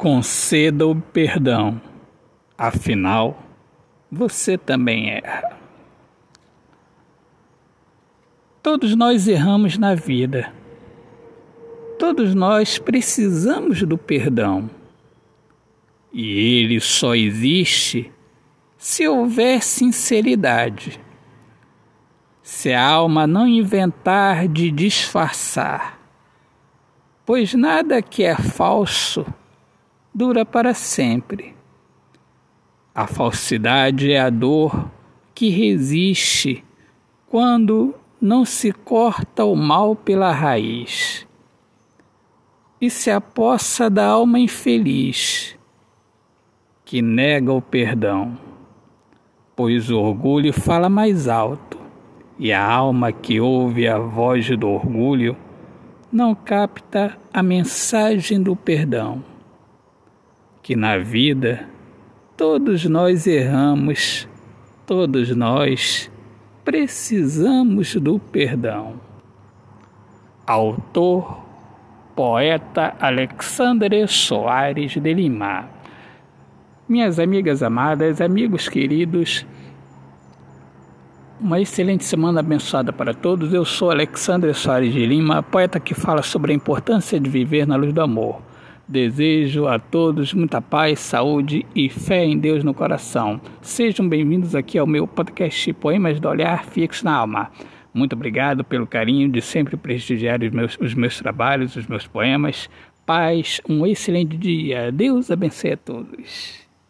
Conceda o perdão, afinal, você também erra. Todos nós erramos na vida. Todos nós precisamos do perdão. E ele só existe se houver sinceridade. Se a alma não inventar de disfarçar, pois nada que é falso dura para sempre. A falsidade é a dor que resiste quando não se corta o mal pela raiz e se apossa da alma infeliz que nega o perdão, pois o orgulho fala mais alto e a alma que ouve a voz do orgulho não capta a mensagem do perdão que na vida todos nós erramos, todos nós precisamos do perdão. Autor, poeta Alexandre Soares de Lima. Minhas amigas amadas, amigos queridos, uma excelente semana abençoada para todos. Eu sou Alexandre Soares de Lima, poeta que fala sobre a importância de viver na luz do amor. Desejo a todos muita paz, saúde e fé em Deus no coração. Sejam bem-vindos aqui ao meu podcast Poemas do Olhar Fixo na Alma. Muito obrigado pelo carinho de sempre prestigiar os meus, os meus trabalhos, os meus poemas. Paz, um excelente dia. Deus abençoe a todos.